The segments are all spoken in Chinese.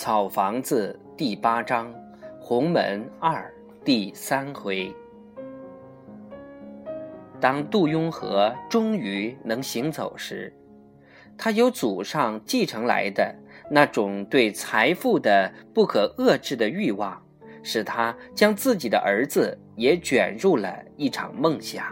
草房子第八章，鸿门二第三回。当杜雍和终于能行走时，他由祖上继承来的那种对财富的不可遏制的欲望，使他将自己的儿子也卷入了一场梦想。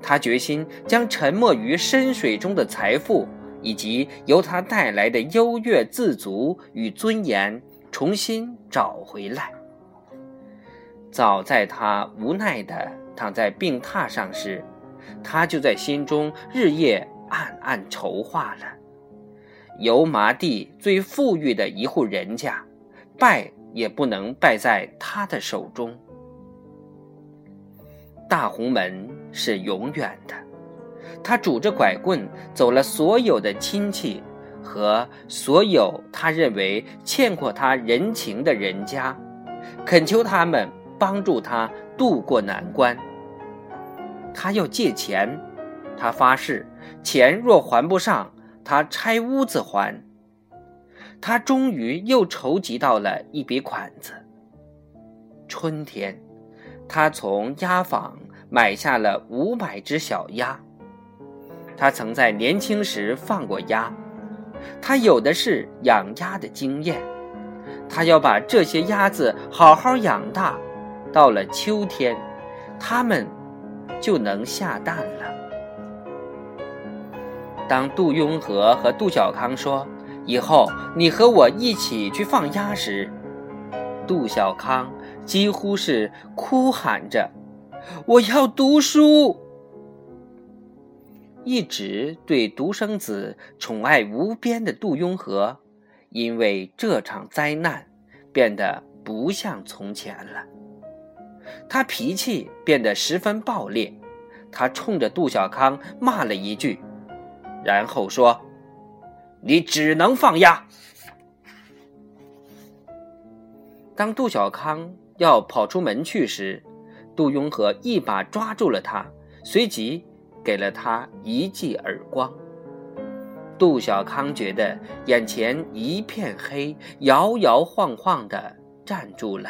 他决心将沉没于深水中的财富。以及由他带来的优越、自足与尊严重新找回来。早在他无奈地躺在病榻上时，他就在心中日夜暗暗筹划了：油麻地最富裕的一户人家，败也不能败在他的手中。大红门是永远的。他拄着拐棍走了所有的亲戚和所有他认为欠过他人情的人家，恳求他们帮助他渡过难关。他要借钱，他发誓，钱若还不上，他拆屋子还。他终于又筹集到了一笔款子。春天，他从鸭坊买下了五百只小鸭。他曾在年轻时放过鸭，他有的是养鸭的经验。他要把这些鸭子好好养大，到了秋天，它们就能下蛋了。当杜雍和和杜小康说：“以后你和我一起去放鸭时”，杜小康几乎是哭喊着：“我要读书。”一直对独生子宠爱无边的杜雍和，因为这场灾难，变得不像从前了。他脾气变得十分暴烈，他冲着杜小康骂了一句，然后说：“你只能放鸭。”当杜小康要跑出门去时，杜雍和一把抓住了他，随即。给了他一记耳光。杜小康觉得眼前一片黑，摇摇晃晃的站住了。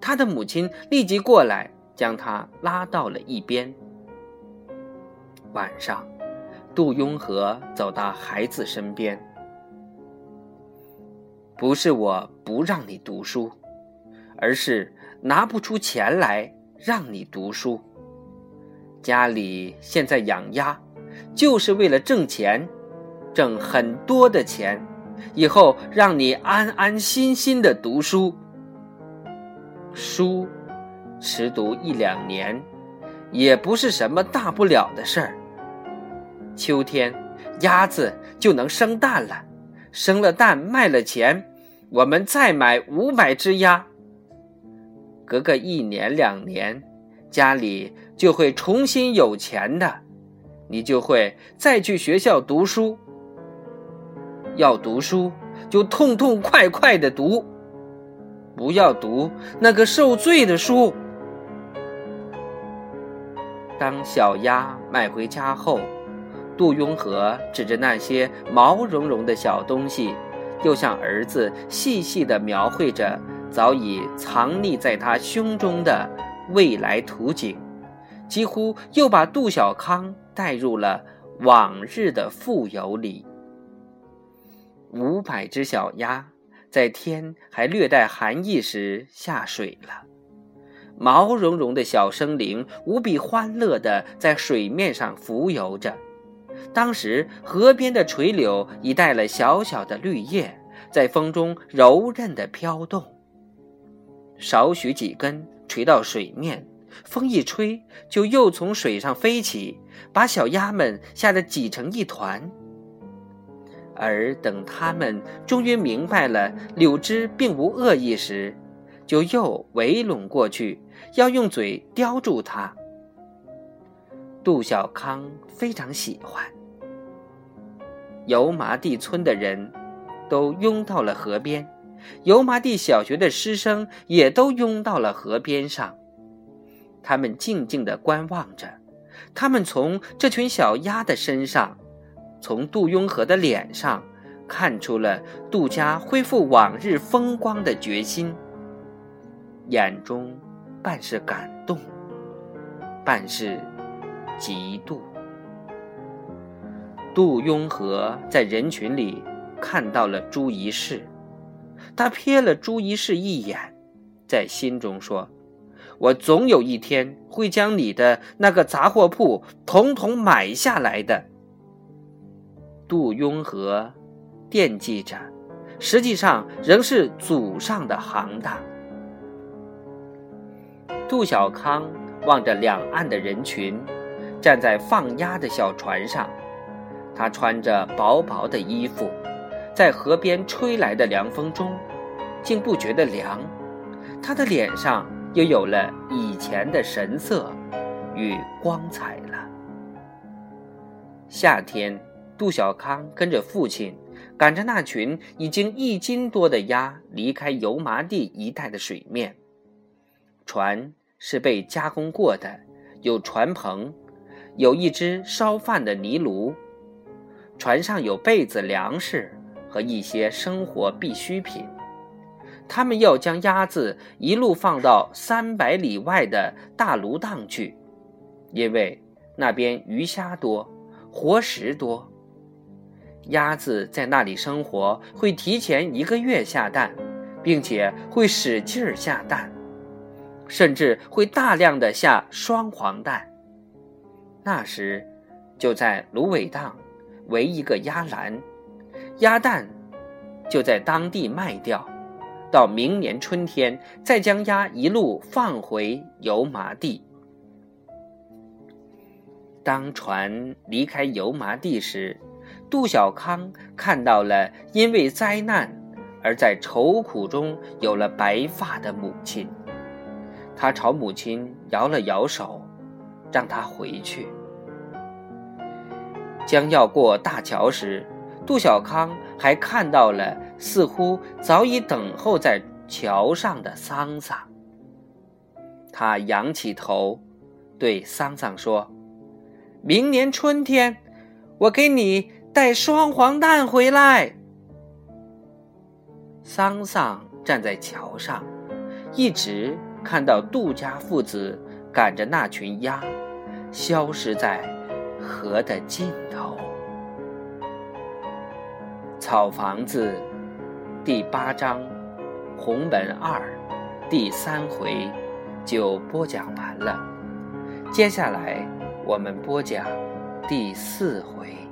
他的母亲立即过来，将他拉到了一边。晚上，杜雍和走到孩子身边：“不是我不让你读书，而是拿不出钱来让你读书。”家里现在养鸭，就是为了挣钱，挣很多的钱，以后让你安安心心的读书。书，迟读一两年，也不是什么大不了的事儿。秋天，鸭子就能生蛋了，生了蛋卖了钱，我们再买五百只鸭。隔个一年两年，家里。就会重新有钱的，你就会再去学校读书。要读书就痛痛快快的读，不要读那个受罪的书。当小鸭买回家后，杜雍和指着那些毛茸茸的小东西，又向儿子细细的描绘着早已藏匿在他胸中的未来图景。几乎又把杜小康带入了往日的富有里。五百只小鸭在天还略带寒意时下水了，毛茸茸的小生灵无比欢乐地在水面上浮游着。当时河边的垂柳已带了小小的绿叶，在风中柔韧地飘动。少许几根垂到水面。风一吹，就又从水上飞起，把小鸭们吓得挤成一团。而等他们终于明白了柳枝并无恶意时，就又围拢过去，要用嘴叼住它。杜小康非常喜欢。油麻地村的人都拥到了河边，油麻地小学的师生也都拥到了河边上。他们静静地观望着，他们从这群小鸭的身上，从杜雍和的脸上看出了杜家恢复往日风光的决心，眼中半是感动，半是嫉妒。杜雍和在人群里看到了朱一士，他瞥了朱一士一眼，在心中说：“我总有一天会将你的那个杂货铺统统买下来的。”杜雍和。惦记着，实际上仍是祖上的行当。杜小康望着两岸的人群，站在放鸭的小船上，他穿着薄薄的衣服，在河边吹来的凉风中，竟不觉得凉。他的脸上又有了以前的神色与光彩了。夏天，杜小康跟着父亲。赶着那群已经一斤多的鸭离开油麻地一带的水面，船是被加工过的，有船棚，有一只烧饭的泥炉，船上有被子、粮食和一些生活必需品。他们要将鸭子一路放到三百里外的大芦荡去，因为那边鱼虾多，活食多。鸭子在那里生活，会提前一个月下蛋，并且会使劲儿下蛋，甚至会大量的下双黄蛋。那时，就在芦苇荡围一个鸭栏，鸭蛋就在当地卖掉，到明年春天再将鸭一路放回油麻地。当船离开油麻地时。杜小康看到了因为灾难而在愁苦中有了白发的母亲，他朝母亲摇了摇手，让她回去。将要过大桥时，杜小康还看到了似乎早已等候在桥上的桑桑。他仰起头，对桑桑说：“明年春天，我给你。”带双黄蛋回来。桑桑站在桥上，一直看到杜家父子赶着那群鸭，消失在河的尽头。草房子第八章红门二第三回就播讲完了，接下来我们播讲第四回。